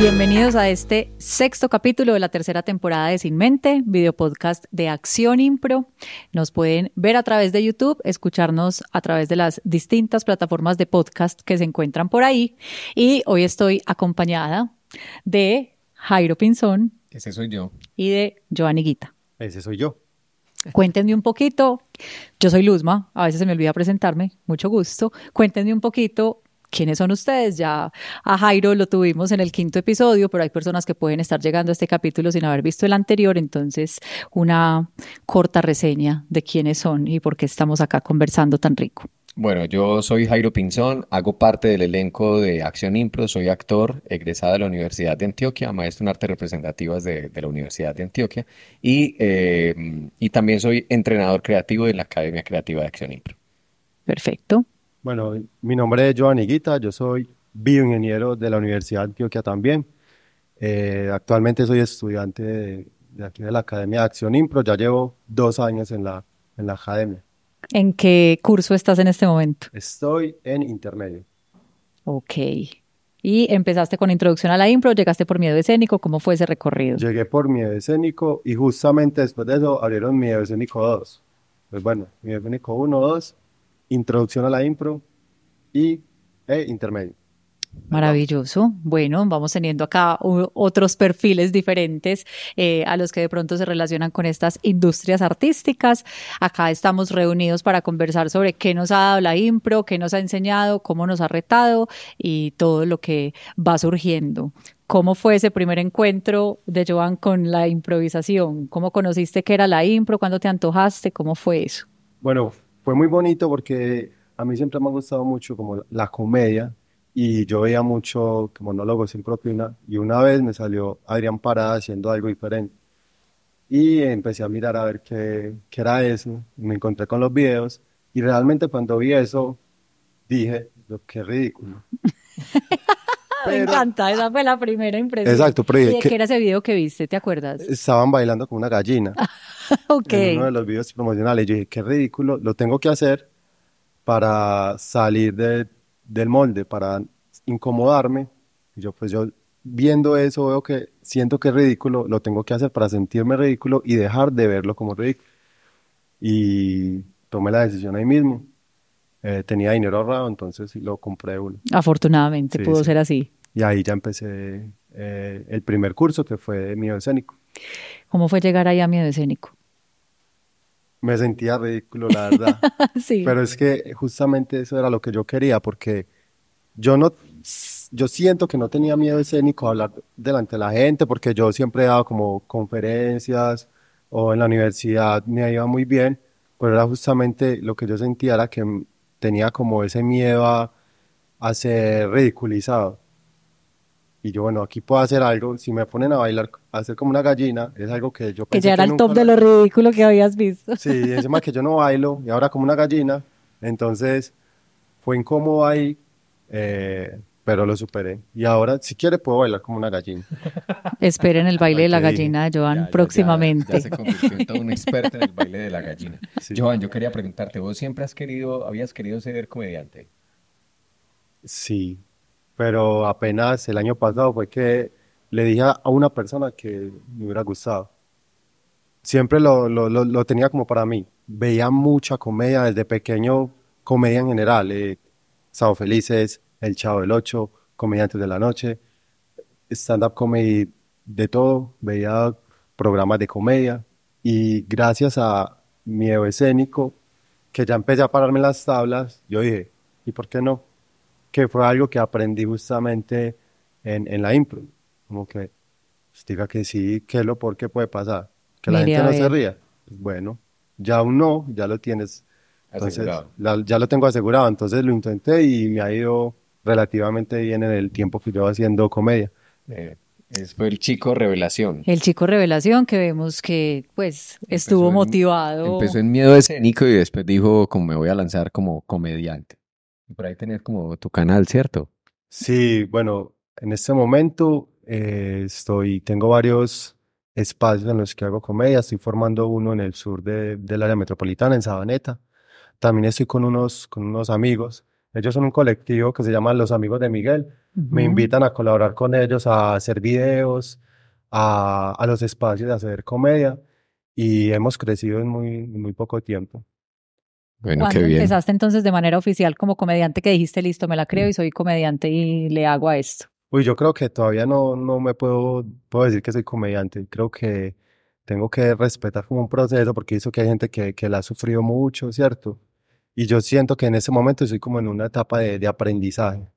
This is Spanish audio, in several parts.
Bienvenidos a este sexto capítulo de la tercera temporada de Sin Mente, video podcast de Acción Impro. Nos pueden ver a través de YouTube, escucharnos a través de las distintas plataformas de podcast que se encuentran por ahí. Y hoy estoy acompañada de Jairo Pinzón. Ese soy yo. Y de Giovanni Guita. Ese soy yo. Cuéntenme un poquito. Yo soy Luzma, a veces se me olvida presentarme, mucho gusto. Cuéntenme un poquito ¿Quiénes son ustedes? Ya a Jairo lo tuvimos en el quinto episodio, pero hay personas que pueden estar llegando a este capítulo sin haber visto el anterior, entonces una corta reseña de quiénes son y por qué estamos acá conversando tan rico. Bueno, yo soy Jairo Pinzón, hago parte del elenco de Acción Impro, soy actor egresado de la Universidad de Antioquia, maestro en artes representativas de, la Universidad de Antioquia y, eh, y también soy entrenador creativo de la Academia Creativa de Acción Impro. Perfecto. Bueno, mi nombre es Giovanni Guita, yo soy bioingeniero de la Universidad de Antioquia también. Eh, actualmente soy estudiante de, aquí de la Academia de Acción Impro, ya llevo dos años en la, en la academia. ¿En qué curso estás en este momento? Estoy en intermedio. Ok. Y empezaste con introducción a la impro, llegaste por miedo escénico, ¿cómo fue ese recorrido? Llegué por miedo escénico y justamente después de eso abrieron miedo escénico 2. Pues bueno, miedo escénico 1, 2 introducción a la impro y e intermedio. Maravilloso. Bueno, vamos teniendo acá otros perfiles diferentes eh, a los que de pronto se relacionan con estas industrias artísticas. Acá estamos reunidos para conversar sobre qué nos ha dado la impro, qué nos ha enseñado, cómo nos ha retado y todo lo que va surgiendo. ¿Cómo fue ese primer encuentro de Joan con la improvisación? ¿Cómo conociste que era la impro? ¿Cuándo te antojaste? ¿Cómo fue eso? Bueno, fue muy bonito porque a mí siempre me ha gustado mucho como la comedia y yo veía mucho monólogos sin propina y una vez me salió Adrián Parada haciendo algo diferente y empecé a mirar a ver qué, qué era eso, me encontré con los videos y realmente cuando vi eso dije, qué ridículo. me encanta, esa fue la primera impresión. Exacto, pero ¿Y de qué era ese video que viste? ¿Te acuerdas? Estaban bailando con una gallina. ok. En uno de los videos promocionales. Yo dije, qué ridículo, lo tengo que hacer para salir de, del molde, para incomodarme. Y yo, pues yo viendo eso veo que siento que es ridículo, lo tengo que hacer para sentirme ridículo y dejar de verlo como ridículo. Y tomé la decisión ahí mismo. Eh, tenía dinero ahorrado, entonces lo compré uno. Afortunadamente pudo ser así. Y ahí ya empecé eh, el primer curso que fue miedo escénico. ¿Cómo fue llegar ahí a miedo escénico? Me sentía ridículo, la verdad. sí. Pero es que justamente eso era lo que yo quería, porque yo no, yo siento que no tenía miedo escénico a hablar delante de la gente, porque yo siempre he dado como conferencias o en la universidad me iba muy bien, pero era justamente lo que yo sentía era que tenía como ese miedo a, ser ridiculizado. Y yo, bueno, aquí puedo hacer algo. Si me ponen a bailar, a hacer como una gallina, es algo que yo pensé Que ya era el top de lo ridículo que habías visto. Sí, encima que yo no bailo y ahora como una gallina. Entonces, fue incómodo ahí, eh, pero lo superé. Y ahora, si quiere, puedo bailar como una gallina. Esperen el baile de la gallina de Joan próximamente. Ya, se convirtió en todo un experto en el baile de la gallina. Joan, yo quería preguntarte, ¿vos siempre has querido, habías querido ser comediante? Sí, pero apenas el año pasado fue que le dije a una persona que me hubiera gustado. Siempre lo, lo, lo, tenía como para mí. Veía mucha comedia desde pequeño, comedia en general. Eh, Felices, El Chavo del Ocho, Comediantes de la Noche, stand-up comedy de todo. Veía programas de comedia y gracias a mi escénico, que ya empecé a pararme las tablas, yo dije, ¿y por qué no? Que fue algo que aprendí justamente en, en la impro. Como que pues, diga que sí, que lo por qué puede pasar. Que la gente no se ría. Pues, bueno, ya un no, ya lo tienes. Entonces, ya lo tengo asegurado. Entonces lo intenté y me ha ido relativamente bien en el tiempo que llevo haciendo comedia. Eh, fue el chico revelación. El chico revelación que vemos que pues estuvo motivado. Empezó en miedo escénico y después dijo como me voy a lanzar como comediante por ahí tenés como tu canal, ¿cierto? Sí, bueno, en este momento eh, estoy, tengo varios espacios en los que hago comedia. Estoy formando uno en el sur de, del área metropolitana, en Sabaneta. También estoy con unos, con unos amigos Ellos son un colectivo que se llama Los Amigos de Miguel. Me Ujú. invitan a colaborar con ellos, a hacer videos, a, a los espacios de hacer comedia y hemos crecido en muy, muy poco tiempo. Bueno, qué ¿Cuándo bien. empezaste entonces de manera oficial como comediante que dijiste, listo, me la creo y soy comediante y le hago a esto? Uy, yo creo que todavía no, no me puedo, puedo decir que soy comediante. Creo que tengo que respetar como un proceso porque hizo que hay gente que, que la ha sufrido mucho, ¿cierto? Y yo siento que en ese momento estoy como en una etapa de, de aprendizaje.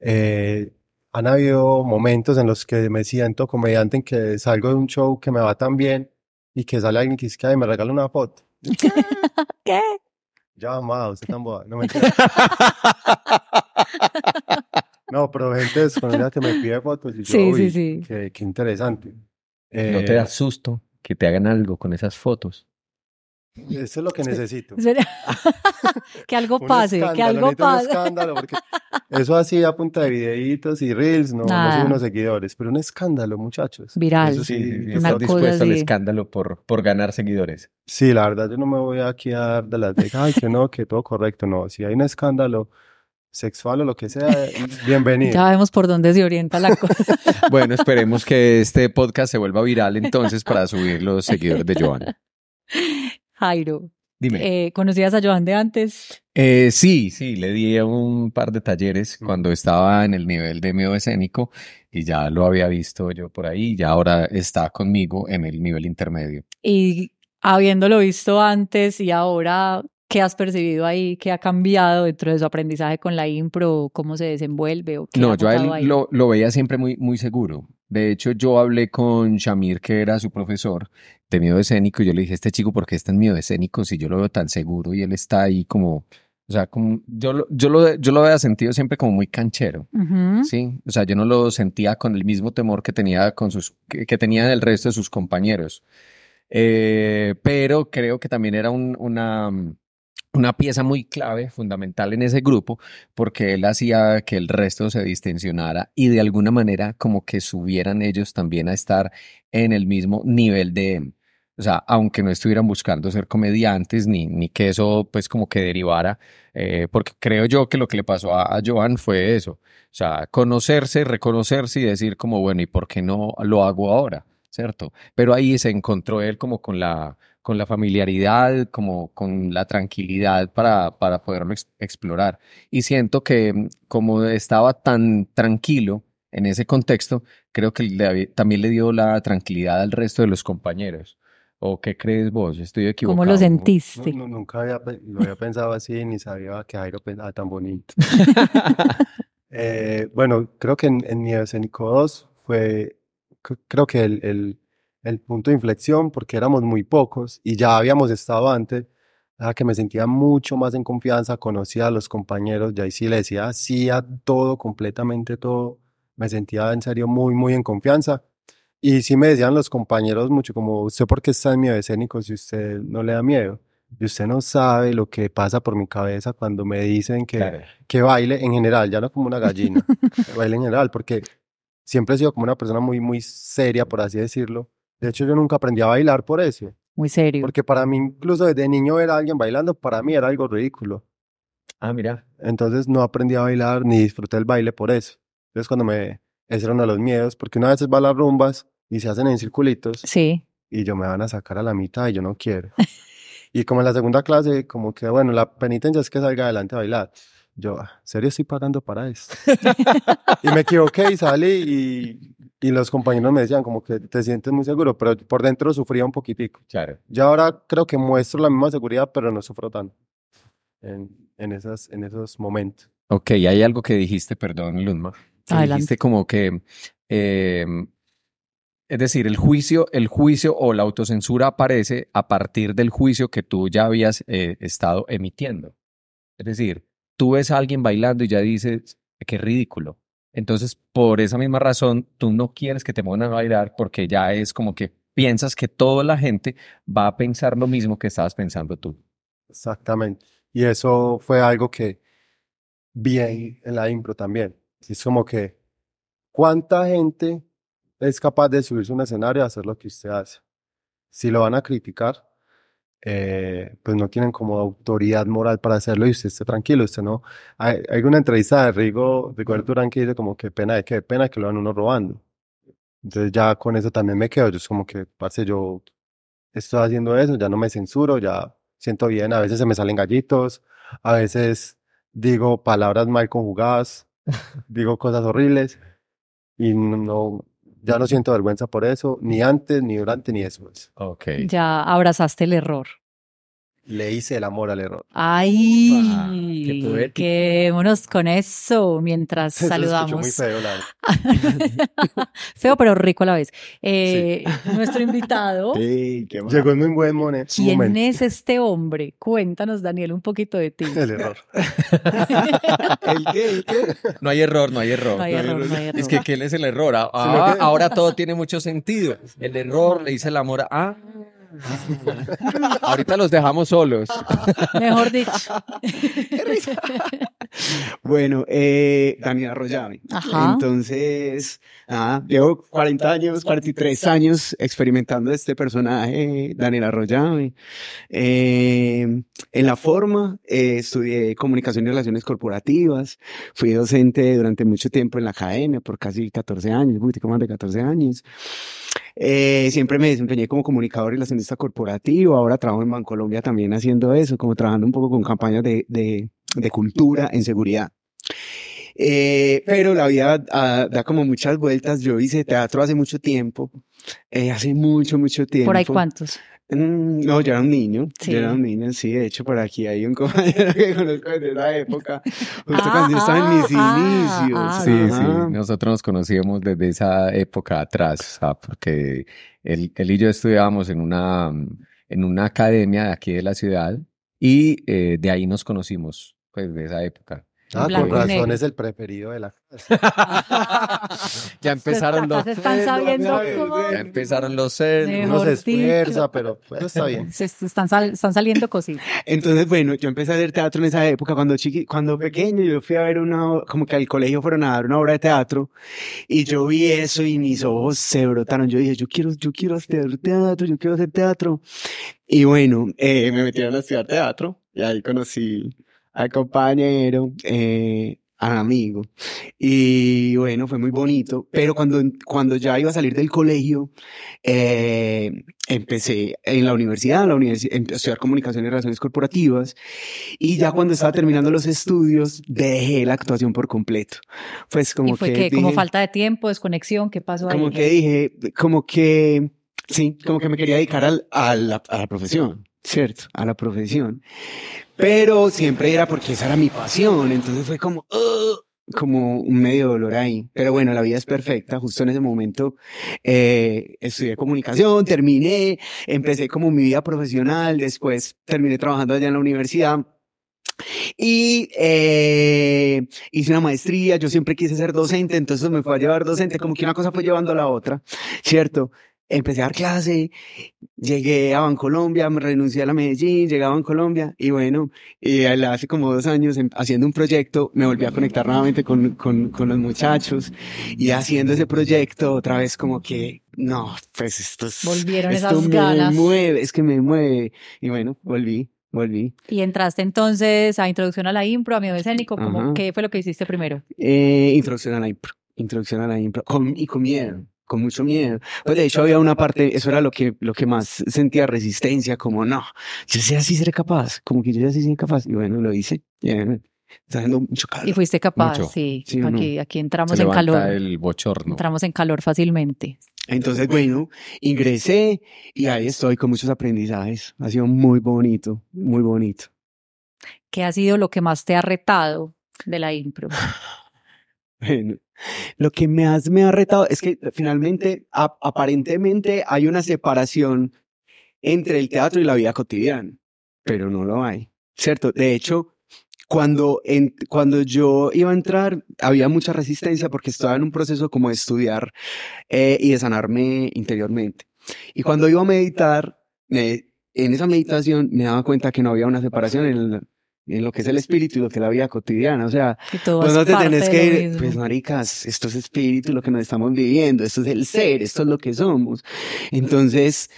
Eh, han habido momentos en los que me siento comediante, en que salgo de un show que me va tan bien y que sale alguien que dice, "Ay, me regala una foto. ¿Qué? Ya, amado, usted tan boba. No, mentira. No, pero gente desconocida que me pide fotos y yo, Sí, sí, uy, sí. Qué, qué interesante. ¿No te Eh, da susto que te hagan algo con esas fotos? Eso es lo que necesito. Que algo pase, que algo necesito un pase. escándalo, porque eso así a punta de videitos y reels, no, no Nada. sube unos seguidores, pero un escándalo, muchachos. Viral. Eso sí, Sí, estás dispuesto al escándalo por, por ganar seguidores. sí, la verdad, yo no me voy aquí a dar de las de, ay, que no, que todo correcto, no. Si hay un escándalo sexual o lo que sea, bienvenido. Ya vemos por dónde se orienta la cosa. Bueno, esperemos que este podcast se vuelva viral entonces para subir los seguidores de Joan. Jairo, Dime. eh, ¿conocías a Joan de antes? Eh, sí, sí, le di un par de talleres cuando estaba en el nivel de miedo escénico y ya lo había visto yo por ahí, y ahora está conmigo en el nivel intermedio. Y habiéndolo visto antes y ahora, ¿qué has percibido ahí? ¿Qué ha cambiado dentro de su aprendizaje con la impro? ¿Cómo se desenvuelve? ¿O qué No, ha yo a él ahí? lo, lo veía siempre muy, muy seguro. De hecho, yo hablé con Shamir, que era su profesor de miedo escénico, y yo le dije, este chico, ¿por qué está en miedo escénico si yo lo veo tan seguro y él está ahí como, o sea, como, yo, lo- yo, lo, yo lo había sentido siempre como muy canchero. Sí, o sea, yo no lo sentía con el mismo temor que tenía con sus, que, que tenía el resto de sus compañeros. Eh, pero creo que también era un- una, una pieza muy clave, fundamental en ese grupo, porque él hacía que el resto se distensionara y de alguna manera como que subieran ellos también a estar en el mismo nivel de. O sea, aunque no estuvieran buscando ser comediantes ni, ni que eso pues como que derivara, eh, porque creo yo que lo que le pasó a, a Joan fue eso. O sea, conocerse, reconocerse y decir como, bueno, ¿y por qué no lo hago ahora? ¿Cierto? Pero ahí se encontró él como con la, con la familiaridad, como con la tranquilidad para, para poderlo ex- explorar. Y siento que mm, como estaba tan tranquilo en ese contexto, creo que le también le dio la tranquilidad al resto de los compañeros. ¿O qué crees vos? Estoy equivocado. ¿Cómo lo sentiste? nu- nunca había, lo había pensado así, ni sabía que Jairo pensaba tan bonito. Eh, bueno, creo que en, en Escénico 2 fue, cr- creo que el, el, el punto de inflexión, porque éramos muy pocos y ya habíamos estado antes, era que me sentía mucho más en confianza, conocía a los compañeros, ya ahí sí le decía sí a todo, completamente todo, me sentía en serio muy, muy en confianza. Y sí me decían los compañeros mucho como, ¿usted por qué está en Miedo Escénico si usted no le da miedo? Y usted no sabe lo que pasa por mi cabeza cuando me dicen que, Claro. que baile en general, ya no como una gallina, baile en general, porque siempre he sido como una persona muy, muy seria, por así decirlo. De hecho, yo nunca aprendí a bailar por eso, Muy serio. porque para mí, incluso desde niño ver a alguien bailando, para mí era algo ridículo. Ah, mira. Entonces no aprendí a bailar ni disfruté el baile por eso. Entonces cuando me, ese era uno de los miedos, porque una vez va a las rumbas y se hacen en circulitos Sí. y yo me van a sacar a la mitad y yo no quiero. Y como en la segunda clase, como que, bueno, la penitencia es que salga adelante a bailar. Yo, "Ah, ¿en serio estoy pagando para esto? y me equivoqué y salí y, y los compañeros me decían como que te sientes muy seguro, pero por dentro sufría un poquitico. Claro. Ya ahora creo que muestro la misma seguridad, pero no sufro tanto en, en, esas, en esos momentos. Ok, hay algo que dijiste, perdón, Luzma. Dijiste como que, eh, es decir, el juicio, el juicio o la autocensura aparece a partir del juicio que tú ya habías eh, estado emitiendo. Es decir, tú ves a alguien bailando y ya dices, qué ridículo. Entonces, por esa misma razón, tú no quieres que te pongan a bailar porque ya es como que piensas que toda la gente va a pensar lo mismo que estabas pensando tú. Exactamente. Y eso fue algo que vi en, en la impro también. Es como que, ¿cuánta gente es capaz de subirse a un escenario y hacer lo que usted hace? Si lo van a criticar, eh, pues no tienen como autoridad moral para hacerlo y usted esté tranquilo, usted no. Hay, hay una entrevista de Rigo, Rigo Durán que dice como que pena de que pena que lo van uno robando. Entonces ya con eso también me quedo, yo es como que, parce, yo estoy haciendo eso, ya no me censuro, ya siento bien, a veces se me salen gallitos, a veces digo palabras mal conjugadas, digo cosas horribles y no, ya no siento vergüenza por eso, ni antes, ni durante, ni después. Ok. Ya abrazaste el error. Le hice el amor al error. Ay, qué quedémonos con eso mientras Eso saludamos. muy feo, la verdad. Feo pero rico a la vez. Eh, Nuestro invitado. Sí, qué mal. Llegó en muy buen mone- ¿Quién momento. es este hombre? Cuéntanos, Daniel, un poquito de ti. El error. ¿El qué? ¿El qué? No hay error, no hay error. No hay error, no hay error. Es que ¿quién es el error? Ah, ah, ahora todo tiene mucho sentido. El error le dice el amor a... Ah. Ahorita los dejamos solos. Mejor dicho. Bueno, eh, Daniel Arroyave. Ajá. Entonces, llevo 40 años, 43 años experimentando este personaje, Daniel Arroyave. Eh, en la forma, eh, estudié comunicación y relaciones corporativas. Fui docente durante mucho tiempo en la academia, por casi 14 años, un poquitico más de 14 años. Eh, siempre me desempeñé como comunicador y relacionista corporativo. Ahora trabajo en Bancolombia también haciendo eso, como trabajando un poco con campañas de, de, de cultura en seguridad. Eh, pero la vida ah, da como muchas vueltas. Yo hice teatro hace mucho tiempo, eh, hace mucho, mucho tiempo. ¿Por ahí cuántos? Mm, No, yo era un niño, Sí. yo era un niño, sí, de hecho por aquí hay un compañero que conozco desde esa época, justo Ah, cuando yo estaba en mis ah, inicios. ah, Sí, ajá. sí, nosotros nos conocíamos desde esa época atrás, o sea, porque él, él y yo estudiábamos en una, en una academia de aquí de la ciudad y eh, de ahí nos conocimos, pues de esa época. Ah, con razón negro. es el preferido de la casa. Ya empezaron los están sabiendo cosas. ya empezaron los celos. Uno se esfuerza, pero pues, está bien. Se están, sal- están saliendo cositas. Entonces, bueno, yo empecé a hacer teatro en esa época, cuando chiqui, cuando pequeño, yo fui a ver una, como que al colegio fueron a dar una obra de teatro, y yo vi eso y mis ojos se brotaron, yo dije, yo quiero, yo quiero hacer teatro, yo quiero hacer teatro, y bueno, eh, me metieron a estudiar teatro, y ahí conocí al compañero, eh, al amigo, y bueno, fue muy bonito, pero cuando, cuando ya iba a salir del colegio, eh, empecé en la universidad, en la universi- em- a estudiar comunicación y relaciones corporativas, y ya cuando estaba terminando los estudios, dejé la actuación por completo. Pues como ¿Y fue que que como dije- falta de tiempo, desconexión? ¿Qué pasó ahí? como que dije, como que, sí, como que me quería dedicar al- a, la, a la profesión, ¿cierto? A la profesión. Pero siempre era porque esa era mi pasión, entonces fue como, "Ugh", como un medio dolor ahí. Pero bueno, la vida es perfecta. Justo en ese momento eh, estudié comunicación, terminé, empecé como mi vida profesional, después terminé trabajando allá en la universidad. Y eh, hice una maestría, yo siempre quise ser docente, entonces me fue a llevar docente, como que una cosa fue llevando a la otra, ¿cierto? Empecé a dar clase, llegué a Bancolombia, me renuncié a la Medellín, llegué a Bancolombia y bueno, y hace como dos años em- haciendo un proyecto me volví a conectar nuevamente con, con, con los muchachos y haciendo ese proyecto otra vez como que, no, pues esto es... Volvieron esto esas me ganas. mueve, es que me mueve y bueno, volví, volví. Y entraste entonces a introducción a la impro, a miedo escénico. ¿cómo-. ¿Qué fue lo que hiciste primero? Eh, introducción a la impro. Introducción a la impro. Con, y con miedo. Con mucho miedo. Pues de hecho había una parte, eso era lo que, lo que más sentía resistencia, como no, yo sé así seré capaz, como que yo ya sí seré capaz. Y bueno, lo hice. Y, eh, está haciendo mucho calor. Y fuiste capaz, Mucho. sí. Sí, ¿o no? aquí, aquí Se entramos en calor. el bochorno. Entramos en calor fácilmente. Entonces, bueno, ingresé y ahí estoy con muchos aprendizajes. Ha sido muy bonito, muy bonito. ¿Qué ha sido lo que más te ha retado de la impro? Bueno, lo que más me ha retado es que finalmente, a- aparentemente, hay una separación entre el teatro y la vida cotidiana, pero no lo hay, ¿cierto? De hecho, cuando, en- cuando yo iba a entrar, había mucha resistencia porque estaba en un proceso como de estudiar eh, y de sanarme interiormente. Y cuando iba a meditar, me- en esa meditación me daba cuenta que no había una separación en el, en lo que es el espíritu y lo que es la vida cotidiana. O sea, pues es no te tenés que ir, pues maricas, esto es espíritu, lo que nos estamos viviendo, esto es el ser, esto es lo que somos. Entonces,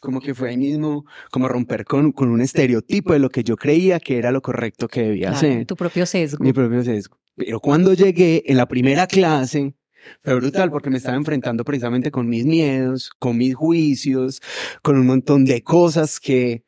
como que fue ahí mismo, como romper con, con un estereotipo de lo que yo creía que era lo correcto que debía Claro, hacer. tu propio sesgo. Mi propio sesgo. Pero cuando llegué en la primera clase, fue brutal porque me estaba enfrentando precisamente con mis miedos, con mis juicios, con un montón de cosas que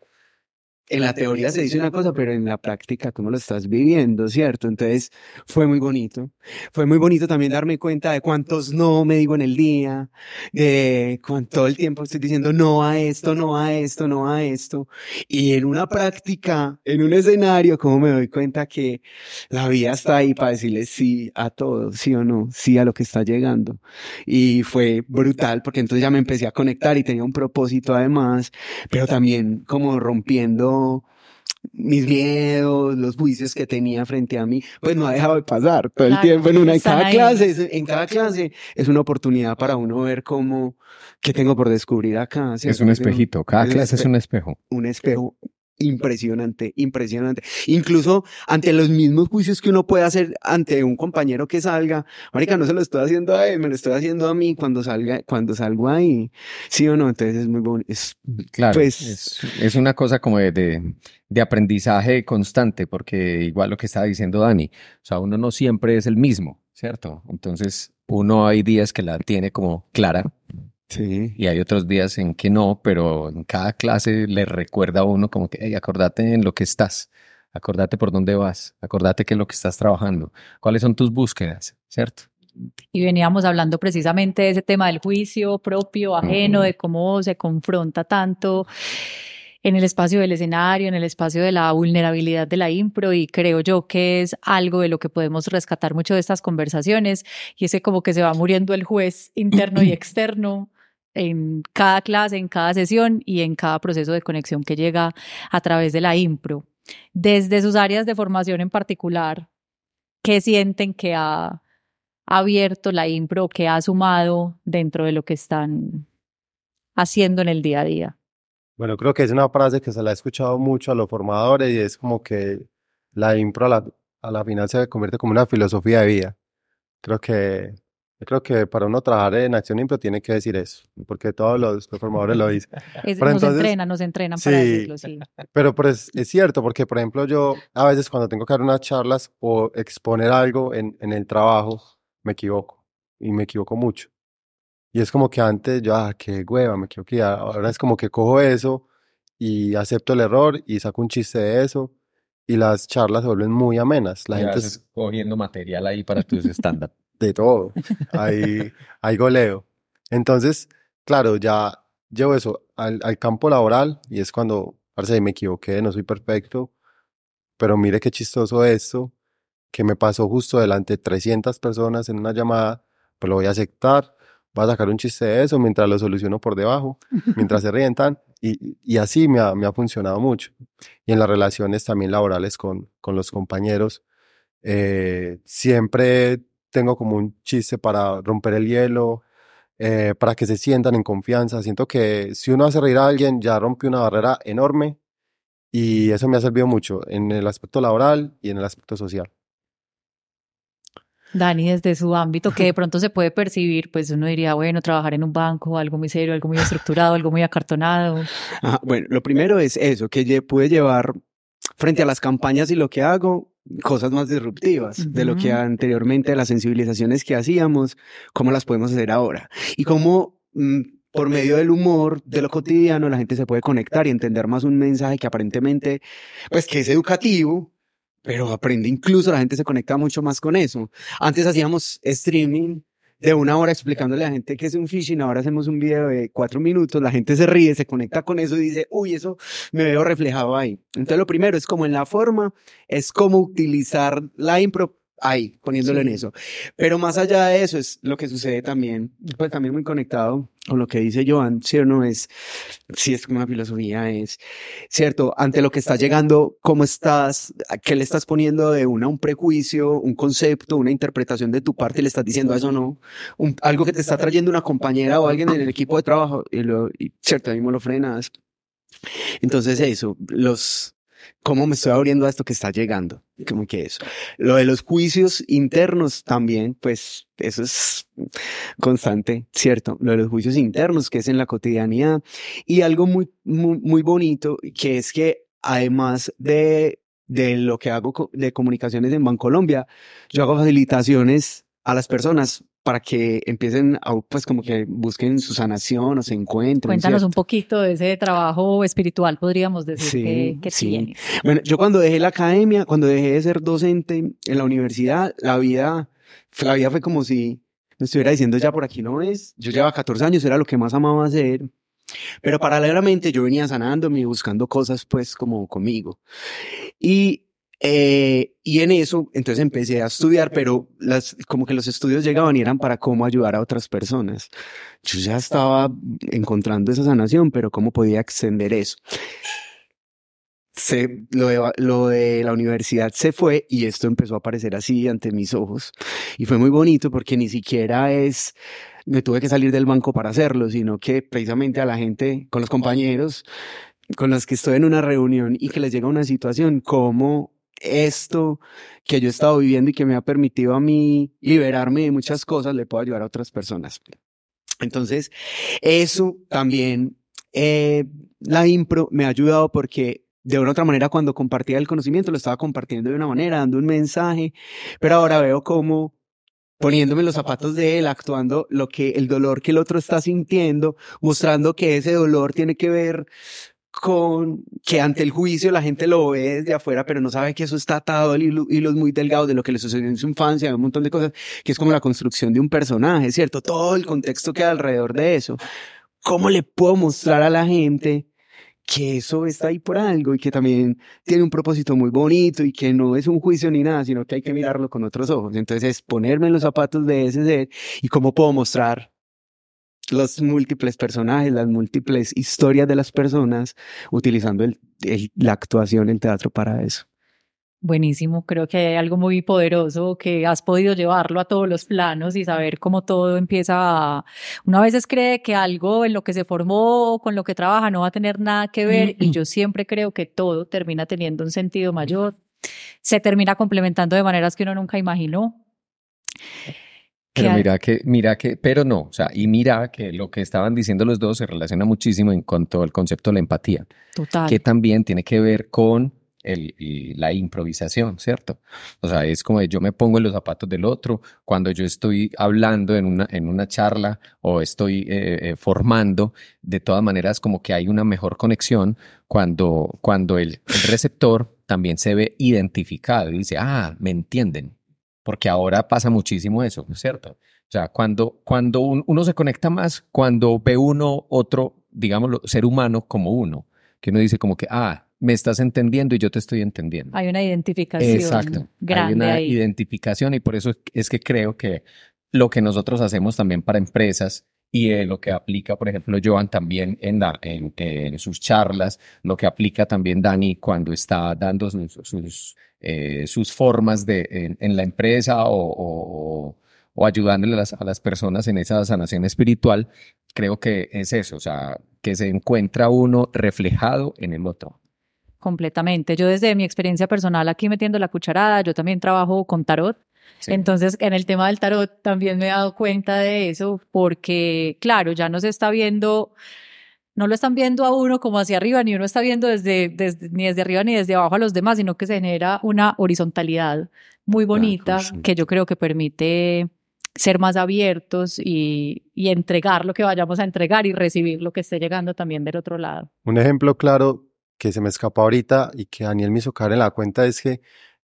en la teoría se dice una cosa, pero en la práctica, ¿cómo lo estás viviendo, cierto? Entonces, fue muy bonito. Fue muy bonito también darme cuenta de cuántos no me digo en el día, de cuánto todo el tiempo estoy diciendo no a esto, no a esto, no a esto. Y en una práctica, en un escenario, ¿cómo me doy cuenta que la vida está ahí para decirle sí a todo, sí o no, sí a lo que está llegando? Y fue brutal porque entonces ya me empecé a conectar y tenía un propósito además, pero también como rompiendo mis miedos, los juicios que tenía frente a mí, pues no ha dejado de pasar todo el Claro, tiempo en una, en cada ahí. clase, es- en cada clase es una oportunidad para uno ver cómo, qué tengo por descubrir acá. Es ¿cierto? un Tengo espejito, cada es un clase es espe- un espejo. un espejo impresionante, impresionante. Incluso ante los mismos juicios que uno puede hacer ante un compañero que salga, marica, no se lo estoy haciendo a él, me lo estoy haciendo a mí cuando salga, cuando salgo ahí. ¿Sí o no? Entonces es muy bonito. Es, Claro, Pues- es, es una cosa como de, de, de aprendizaje constante, porque igual lo que estaba diciendo Dani, o sea, uno no siempre es el mismo, ¿cierto? Entonces, uno hay días que la tiene como clara sí. y hay otros días en que no, pero en cada clase le recuerda a uno como que, hey, acordate en lo que estás, acordate por dónde vas, acordate qué es lo que estás trabajando, cuáles son tus búsquedas, ¿cierto? Y veníamos hablando precisamente de ese tema del juicio propio, ajeno, de cómo se confronta tanto en el espacio del escenario, en el espacio de la vulnerabilidad de la impro y creo yo que es algo de lo que podemos rescatar mucho de estas conversaciones y ese como que se va muriendo el juez interno y externo en cada clase, en cada sesión y en cada proceso de conexión que llega a través de la impro. Desde sus áreas de formación en particular, ¿qué sienten que ha abierto la impro, que ha sumado dentro de lo que están haciendo en el día a día? Bueno, creo que es una frase que se la he escuchado mucho a los formadores y es como que la impro a la, a la final se convierte como una filosofía de vida. Creo que, yo creo que para uno trabajar en acción impro tiene que decir eso, porque todos los, formadores lo dicen. Es- nos entonces- entrenan, nos entrenan para Sí. decirlo, sí. Pero pues es cierto, porque por ejemplo yo a veces cuando tengo que dar unas charlas o exponer algo en, en el trabajo, me equivoco y me equivoco mucho. Y es como que antes yo, ah, qué hueva, me equivoqué. Ahora es como que cojo eso y acepto el error y saco un chiste de eso y las charlas se vuelven muy amenas. La Ya gente es cogiendo material ahí para tus stand-up. De todo. Hay, hay goleo. Entonces, claro, ya llevo eso al, al campo laboral y es cuando, parce, me equivoqué, no soy perfecto, pero mire qué chistoso esto, que me pasó justo delante de 300 personas en una llamada, pues lo voy a aceptar, voy a sacar un chiste de eso mientras lo soluciono por debajo, mientras se rientan, y, y así me ha, me ha funcionado mucho. Y en las relaciones también laborales con, con los compañeros, eh, siempre tengo como un chiste para romper el hielo, eh, para que se sientan en confianza. Siento que si uno hace reír a alguien, ya rompe una barrera enorme y eso me ha servido mucho en el aspecto laboral y en el aspecto social. Dani, desde su ámbito, que de pronto se puede percibir, pues uno diría, bueno, trabajar en un banco, algo muy serio, algo muy estructurado, algo muy acartonado. Ajá, bueno, lo primero es eso, que pude llevar frente a las campañas y lo que hago, cosas más disruptivas de lo que anteriormente, las sensibilizaciones que hacíamos, cómo las podemos hacer ahora. Y cómo mm, por medio del humor, de lo cotidiano, la gente se puede conectar y entender más un mensaje que aparentemente, pues que es educativo, pero aprende incluso, la gente se conecta mucho más con eso. Antes hacíamos streaming de una hora explicándole a la gente qué es un phishing, ahora hacemos un video de cuatro minutos, la gente se ríe, se conecta con eso y dice, uy, eso me veo reflejado ahí. Entonces lo primero es como en la forma, es cómo utilizar la impro ahí, poniéndolo en eso. Pero más allá de eso es lo que sucede también, pues también muy conectado con lo que dice Joan, ¿sí o no? Es, si es como una filosofía, es, ¿cierto? Ante lo que está llegando, ¿cómo estás? ¿A ¿Qué le estás poniendo de una, un prejuicio, un concepto, una interpretación de tu parte y le estás diciendo eso no? Un- algo que te está trayendo una compañera o alguien en el equipo de trabajo y, lo, y cierto, ahí mismo lo frenas. Entonces eso, los, cómo me estoy abriendo a esto que está llegando. Como que eso. Lo de los juicios internos también, pues eso es constante, ¿cierto? Lo de los juicios internos, que es en la cotidianidad. Y algo muy, muy, muy bonito, que es que además de, de lo que hago de comunicaciones en Bancolombia, yo hago facilitaciones a las personas para que empiecen a, pues como que busquen su sanación o se encuentren. Cuéntanos un poquito de ese trabajo espiritual, podríamos decir que, que sí. Bueno, yo cuando dejé la academia, cuando dejé de ser docente en la universidad, la vida, la vida fue como si me estuviera diciendo ya por aquí no es. Yo llevaba 14 años, era lo que más amaba hacer. Pero paralelamente yo venía sanándome y buscando cosas pues como conmigo. Y eh, y en eso, entonces empecé a estudiar, pero las, como que los estudios llegaban y eran para cómo ayudar a otras personas. Yo ya estaba encontrando esa sanación, pero cómo podía extender eso. Se, lo, de, lo de la universidad se fue y esto empezó a aparecer así ante mis ojos. Y fue muy bonito porque ni siquiera es, me tuve que salir del banco para hacerlo, sino que precisamente a la gente, con los compañeros, con los que estoy en una reunión y que les llega una situación, como esto que yo he estado viviendo y que me ha permitido a mí liberarme de muchas cosas, le puedo ayudar a otras personas. Entonces, eso también, eh, la impro me ha ayudado porque de una otra manera cuando compartía el conocimiento lo estaba compartiendo de una manera, dando un mensaje, pero ahora veo cómo poniéndome los zapatos de él, actuando lo que el dolor que el otro está sintiendo, mostrando que ese dolor tiene que ver con que ante el juicio la gente lo ve desde afuera, pero no sabe que eso está atado hilo, hilos muy delgados de lo que le sucedió en su infancia, un montón de cosas, que es como la construcción de un personaje, ¿cierto? Todo el contexto que hay alrededor de eso. ¿Cómo le puedo mostrar a la gente que eso está ahí por algo y que también tiene un propósito muy bonito y que no es un juicio ni nada, sino que hay que mirarlo con otros ojos? Entonces es ponerme en los zapatos de ese ser y cómo puedo mostrar los múltiples personajes, las múltiples historias de las personas, utilizando el, la actuación en teatro para eso. Buenísimo, creo que hay algo muy poderoso que has podido llevarlo a todos los planos y saber cómo todo empieza a... Una veces cree que algo en lo que se formó, con lo que trabaja, no va a tener nada que ver y yo siempre creo que todo termina teniendo un sentido mayor, se termina complementando de maneras que uno nunca imaginó. Pero mira que, mira que, pero no, o sea, y mira que lo que estaban diciendo los dos se relaciona muchísimo en cuanto al concepto de la empatía. Total. Que también tiene que ver con el, la improvisación, ¿cierto? O sea, es como yo me pongo en los zapatos del otro cuando yo estoy hablando en una, en una charla o estoy eh, eh, formando, de todas maneras como que hay una mejor conexión cuando, cuando el, el receptor también se ve identificado y dice, ah, me entienden, porque ahora pasa muchísimo eso, ¿cierto? O sea, cuando, cuando uno se conecta más, cuando ve uno otro, digamos, ser humano como uno, que uno dice como que, ah, me estás entendiendo y yo te estoy entendiendo. Hay una identificación. Exacto. Hay una identificación y por eso es que creo que lo que nosotros hacemos también para empresas y lo que aplica, por ejemplo, Joan también en, en, sus charlas, lo que aplica también Dani cuando está dando sus, sus, eh, formas de, en, la empresa o, o, ayudándole a las, a las, personas en esa sanación espiritual, creo que es eso, o sea, que se encuentra uno reflejado en el otro. Completamente. Yo desde mi experiencia personal aquí metiendo la cucharada, yo también trabajo con tarot entonces, en el tema del tarot también me he dado cuenta de eso, porque, claro, ya no se está viendo, no lo están viendo a uno como hacia arriba, ni uno está viendo desde, desde, ni desde arriba ni desde abajo a los demás, sino que se genera una horizontalidad muy bonita que yo creo que permite ser más abiertos y, y, entregar lo que vayamos a entregar y recibir lo que esté llegando también del otro lado. Un ejemplo claro que se me escapó ahorita y que Daniel me hizo caer en la cuenta es que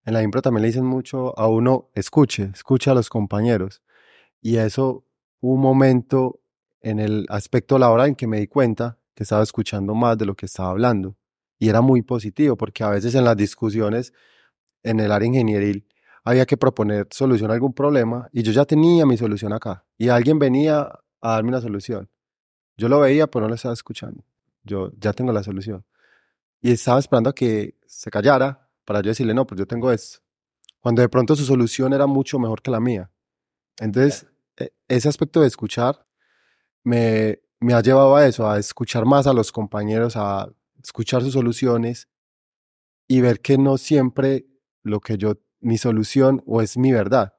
en la impro también le dicen mucho a uno, escuche, escuche a los compañeros. Y eso, un momento en el aspecto laboral en que me di cuenta que estaba escuchando más de lo que estaba hablando. Y era muy positivo, porque a veces en las discusiones en el área ingenieril había que proponer solución a algún problema y yo ya tenía mi solución acá. Y alguien venía a darme una solución. Yo lo veía, pero no lo estaba escuchando. Yo ya tengo la solución. Y estaba esperando a que se callara para yo decirle, no, pues yo tengo esto. Cuando de pronto su solución era mucho mejor que la mía. Entonces, e, ese aspecto de escuchar me, me ha llevado a eso, a escuchar más a los compañeros, a escuchar sus soluciones y ver que no siempre lo que yo, mi solución o es mi verdad.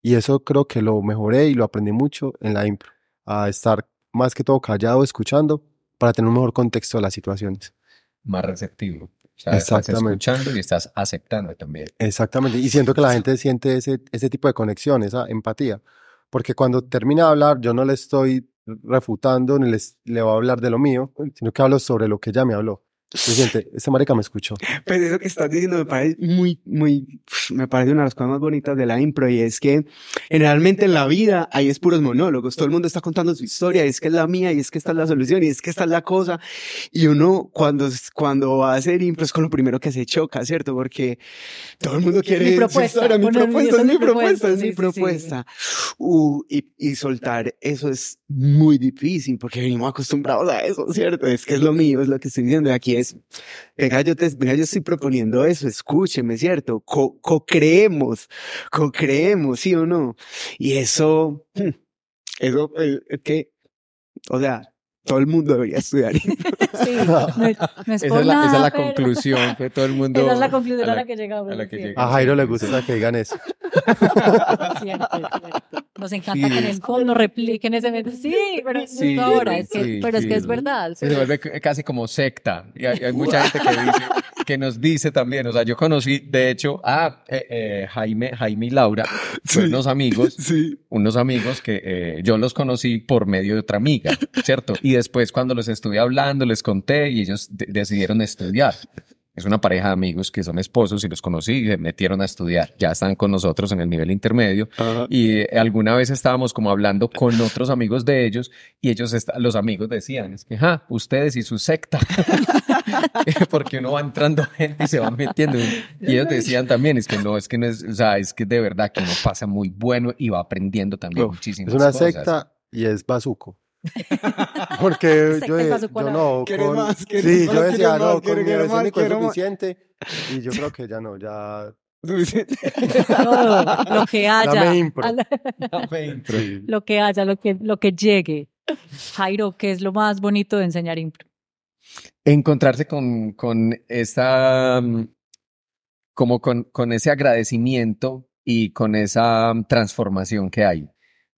Y eso creo que lo mejoré y lo aprendí mucho en la impro, a estar más que todo callado, escuchando, para tener un mejor contexto de las situaciones. Más receptivo. O sea, estás Exactamente. escuchando y estás aceptando también. Exactamente. Y siento que la gente siente ese, ese tipo de conexión, esa empatía. Porque cuando termina de hablar, yo no le estoy refutando ni les, le voy a hablar de lo mío, sino que hablo sobre lo que ella me habló. Siente, ese marica me escuchó. Pues eso que estás diciendo me parece muy, muy, me parece una de las cosas más bonitas de la impro y es que generalmente en la vida hay es puros monólogos, todo el mundo está contando su historia, y es que es la mía, y es que esta es la solución, y es que esta es la cosa, y uno cuando, cuando va a hacer impro es con lo primero que se choca, ¿cierto? Porque todo el mundo quiere Mi propuesta, historia, mi propuesta, es mi propuesta, es mi sí, sí. propuesta. Uh, y, y soltar eso es muy difícil porque venimos acostumbrados a eso, ¿cierto? Es que es lo mío, es lo que estoy diciendo. Aquí venga, yo te, venga, yo estoy proponiendo eso, escúcheme, ¿cierto? Co- Co-creemos, co-creemos, ¿sí o no? Y eso, hmm, eso, es que, o sea, todo el mundo debería estudiar. Sí, no, no es Esa por es la, esa es nada, la pero- conclusión que todo el mundo... Esa es la conclusión a a la, la- que llegamos. a la que sí. llegamos. A Jairo le gusta que digan eso. Cierto. Nos encanta Sí. que en el fondo repliquen ese momento. Sí, pero es Sí, ahora, es que, sí, pero es que es verdad. Se vuelve casi como secta. Y hay, hay mucha gente que dice, que nos dice también, o sea, yo conocí, de hecho, a eh, eh, Jaime, Jaime y Laura, Sí. unos amigos, sí. unos amigos que eh, yo los conocí por medio de otra amiga, ¿cierto? Y después cuando los estuve hablando, les conté y ellos de- decidieron estudiar. Es una pareja de amigos que son esposos y los conocí y se metieron a estudiar. Ya están con nosotros en el nivel intermedio. Ajá. Y eh, alguna vez estábamos como hablando con otros amigos de ellos y ellos, los amigos decían, es que, ja, ustedes y su secta. Porque uno va entrando gente y se va metiendo. Y ellos decían también, es que no, es que no es, o sea, es que de verdad que uno pasa muy bueno y va aprendiendo también Uf, muchísimas Es una cosas. secta y es bazuco. Porque yo, yo no. ¿Quieres con- más? ¿Quieres sí, más? yo ¿Quieres decía, más? no, ¿Quieres con mi más? único es ¿Quieres más? suficiente. Y yo creo que ya no, ya. Todo, lo que haya, Dame impro. la- Sí. lo que haya, lo que, lo que llegue. Jairo, ¿qué es lo más bonito de enseñar impro? encontrarse con, con esa, mm, como con, con ese agradecimiento y con esa mm, transformación que hay.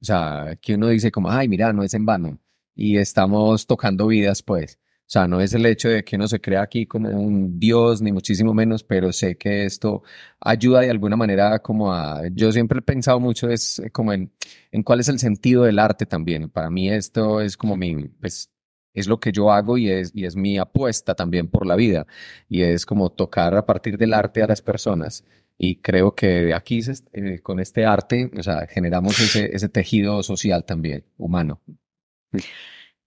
O sea, que uno dice como, ay, mira, no es en vano. Y estamos tocando vidas, pues. O sea, no es el hecho de que uno se crea aquí como un dios, ni muchísimo menos, pero sé que esto ayuda de alguna manera como a... Yo siempre he pensado mucho es como en, en cuál es el sentido del arte también. Para mí esto es como mi, pues, es lo que yo hago y es, y es mi apuesta también por la vida. Y es como tocar a partir del arte a las personas. Y creo que de aquí, eh, con este arte, o sea, generamos ese, ese tejido social también, humano.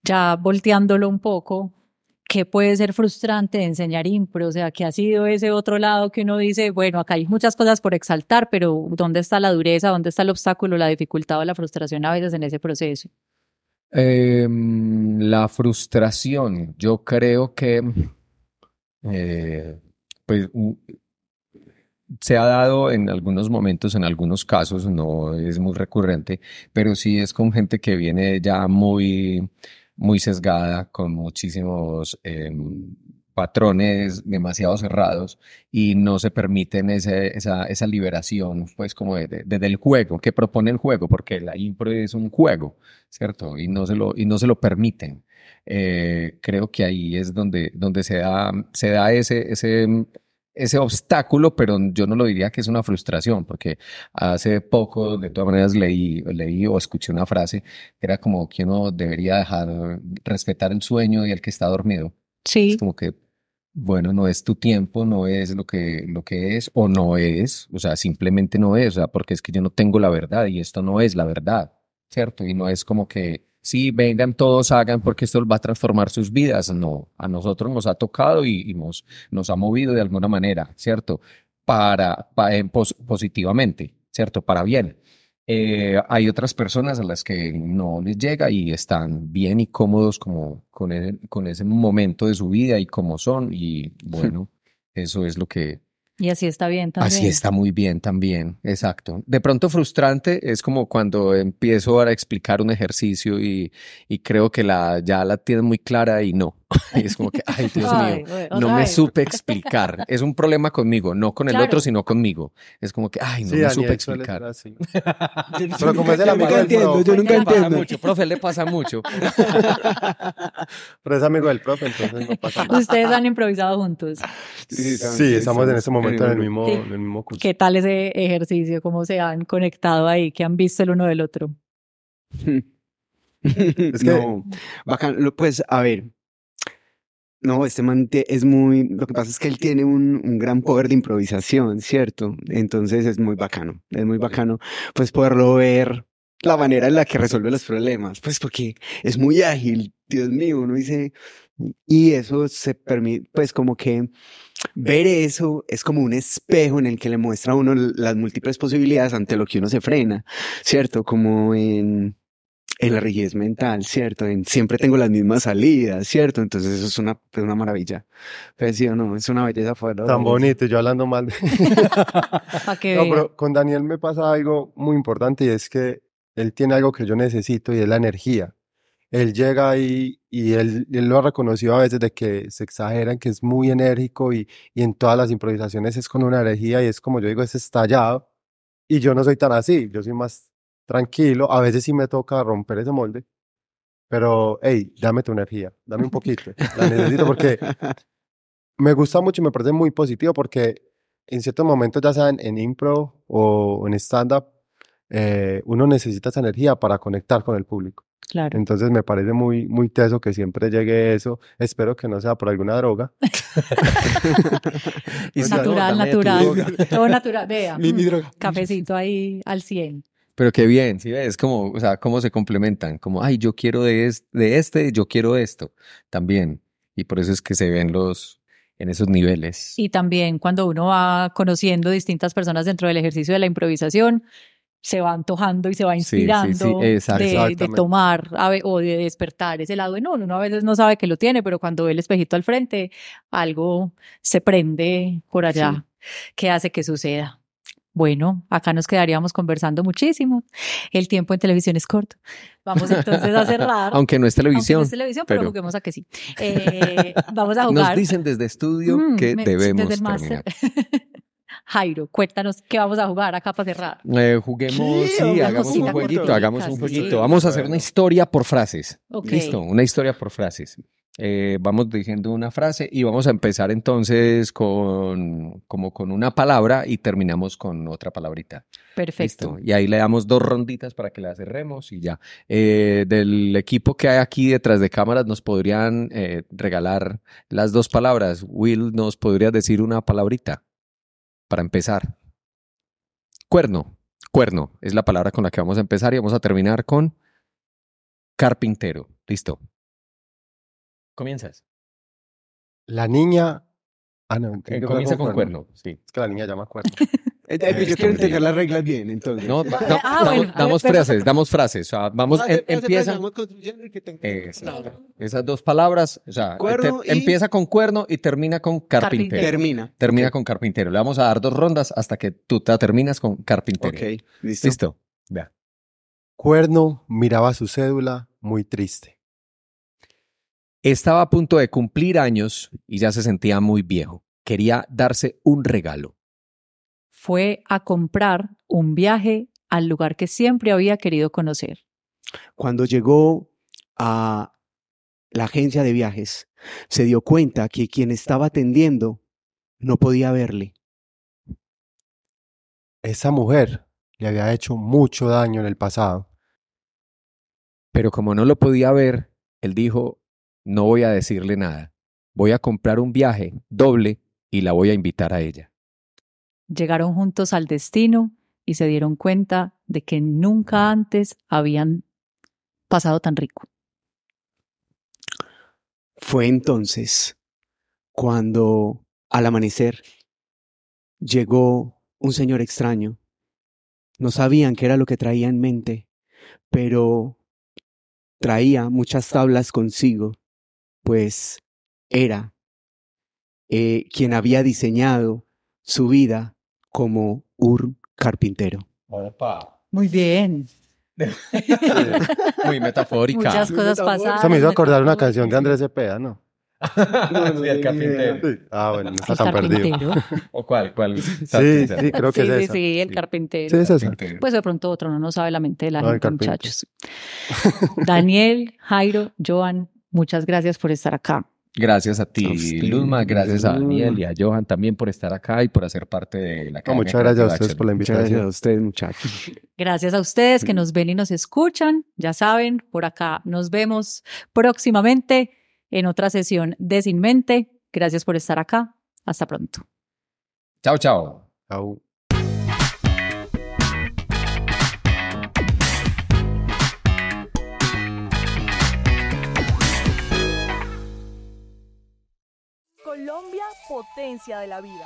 Ya volteándolo un poco, ¿qué puede ser frustrante de enseñar impro? O sea, ¿qué ha sido ese otro lado que uno dice, bueno, acá hay muchas cosas por exaltar, pero ¿dónde está la dureza? ¿Dónde está el obstáculo, la dificultad o la frustración a veces en ese proceso? Em, la frustración, yo creo que eh, pues, se ha dado en algunos momentos, en algunos casos, no es muy recurrente, pero sí es con gente que viene ya muy, muy sesgada, con muchísimos em, patrones demasiado cerrados y no se permiten ese- esa, esa liberación, pues como de- de- del juego, que propone el juego, porque la impro es un juego, ¿cierto? Y no se lo, y no se lo permiten. Eh, creo que ahí es donde, donde se da, se da ese, ese obstáculo, pero yo no lo diría que es una frustración, porque hace poco, de todas maneras, leí, leí o escuché una frase que era como que uno debería dejar respetar el sueño y el que está dormido. Sí, Es como que, bueno, no es tu tiempo, no es lo que, lo que es, o no es, o sea, simplemente no es, o sea, porque es que yo no tengo la verdad y esto no es la verdad, ¿cierto? Y no es como que, sí, vengan todos, hagan, porque esto va a transformar sus vidas. No, a nosotros nos ha tocado y, y nos, nos ha movido de alguna manera, ¿cierto? Para, pa- en pos- positivamente, ¿cierto? Para bien. Eh, hay otras personas a las que no les llega y están bien y cómodos como con, el- con ese momento de su vida y como son y bueno, eso es lo que y así está bien también. así está muy bien también, exacto. De pronto frustrante es como cuando empiezo a explicar un ejercicio y, y creo que la, ya la tienen muy clara y no. Y es como que, ay, Dios Ay, mío, no me vez. supe explicar. Es un problema conmigo, no con el Claro. otro, sino conmigo. Es como que, ay, no Sí, me supe Daniel explicar. así. Pero como es de la yo nunca mano del entiendo, profe. yo nunca Le Le pasa entiendo. mucho, profe, le pasa mucho. Pero es amigo del profe, entonces no pasa nada. Ustedes han improvisado juntos. Sí, estamos en este momento en el mismo, Sí. en el mismo curso. ¿Qué tal ese ejercicio? ¿Cómo se han conectado ahí? ¿Qué han visto el uno del otro? Es que- No, bacán. Pues, a ver. No, este man es muy. Lo que pasa es que él tiene un, un gran poder de improvisación, ¿cierto? Entonces es muy bacano. Es muy bacano, pues, poderlo ver la manera en la que resuelve los problemas. Pues, porque es muy ágil, Dios mío, uno dice. Y eso se permite, pues, como que ver eso es como un espejo en el que le muestra a uno las múltiples posibilidades ante lo que uno se frena, ¿cierto? Como en, en la rigidez mental, ¿cierto? En siempre tengo las mismas salidas, ¿cierto? Entonces eso es una, es una maravilla. Pues sí o no, es una belleza fuera. Tan bonito, yo hablando mal. de- Para que No, pero con Daniel me pasa algo muy importante y es que él tiene algo que yo necesito y es la energía. Él llega ahí y él, él lo ha reconocido a veces de que se exageran, que es muy enérgico y, y en todas las improvisaciones es con una energía y es como yo digo, es estallado. Y yo no soy tan así, yo soy más tranquilo. A veces sí me toca romper ese molde, pero hey, dame tu energía, dame un poquito. La necesito porque me gusta mucho y me parece muy positivo porque en ciertos momentos, ya sea en, en impro o en stand-up, eh, uno necesita esa energía para conectar con el público. Claro. Entonces me parece muy, muy teso que siempre llegue eso. Espero que no sea por alguna droga. Natural, natural. Todo natural. Vea. Mi- mi droga. Cafecito ahí al 100. Pero qué bien, ¿sí ves? Como, o sea, cómo se complementan. Como, ay, yo quiero de, es- de este, yo quiero esto. También. Y por eso es que se ven los, en esos niveles. Y también cuando uno va conociendo distintas personas dentro del ejercicio de la improvisación, se va antojando y se va sí, inspirando exacto. de, de Exactamente. tomar o de despertar ese lado en uno. Uno a veces no sabe que lo tiene, pero cuando ve el espejito al frente, algo se prende por allá que hace que suceda. Bueno, acá nos quedaríamos conversando muchísimo. El tiempo en televisión es corto. Vamos entonces a cerrar. Aunque no es Aunque no televisión. es televisión, pero, pero- juguemos a que sí. Eh, vamos a jugar. Nos dicen desde estudio Mm, que me- debemos desde el máster. terminar. Jairo, cuéntanos qué vamos a jugar acá para cerrar. Eh, juguemos, Sí, hagamos un jueguito, hagamos un sí. jueguito. Vamos a hacer una historia por frases. Listo, una historia por frases. Eh, vamos diciendo una frase y vamos a empezar entonces con como con una palabra y terminamos con otra palabrita. Perfecto. Listo. Y ahí le damos dos ronditas para que la cerremos y ya. Eh, del equipo que hay aquí detrás de cámaras nos podrían eh, regalar las dos palabras. Will, ¿nos podrías decir una palabrita para empezar? Cuerno. Cuerno es la palabra con la que vamos a empezar y vamos a terminar con carpintero. Listo. Comienzas. La niña. Ah, no, Eh, comienza con cuerno. Sí. Es que la niña llama cuerno. Eh, eh, yo que quiero entender las reglas bien, entonces. No, da- Ah, bueno, damos, ver, pero- frases, damos frases. O sea, vamos, Ah, em- empieza. Esas dos palabras, o sea, Cuerno te- y- empieza con cuerno y termina con carpintero. Carpintero. Termina. Termina con carpintero. Le vamos a dar dos rondas hasta que tú te terminas con carpintero. Ok, listo. Listo. Vea. Cuerno miraba su cédula muy triste. Estaba a punto de cumplir años y ya se sentía muy viejo. Quería darse un regalo. Fue a comprar un viaje al lugar que siempre había querido conocer. Cuando llegó a la agencia de viajes, se dio cuenta que quien estaba atendiendo no podía verle. Esa mujer le había hecho mucho daño en el pasado. Pero como no lo podía ver, él dijo, no voy a decirle nada. Voy a comprar un viaje doble y la voy a invitar a ella. Llegaron juntos al destino y se dieron cuenta de que nunca antes habían pasado tan rico. Fue entonces cuando al amanecer llegó un señor extraño. No sabían qué era lo que traía en mente, pero traía muchas tablas consigo, pues era eh, quien había diseñado su vida como un carpintero. Muy bien. Muy metafórica. Muchas cosas pasadas. Eso me hizo acordar una canción de Andrés Cepeda, ¿no? No, no Sí, el carpintero. Sí. Ah, bueno, no está El tan perdido. carpintero. ¿O cuál? ¿Cuál? Sí, sí, creo que sí, es sí, esa. sí, el Sí. carpintero. Sí, es esa. Pues de pronto otro no, no sabe la mente de la No, el gente, muchachos. Daniel, Jairo, Joan, muchas gracias por estar acá. Gracias a A ti, usted, Luzma. Gracias a. Daniel y a Johan también por estar acá y por hacer parte de la No, muchas gracias a ustedes por la Muchas gracias a invitación. ustedes, muchachos. Gracias a ustedes que nos ven y nos escuchan. Ya saben, por acá nos vemos próximamente en otra sesión de Sin Mente. Gracias por estar acá. Hasta pronto. Chao, chao. Chao. Potencia de la vida.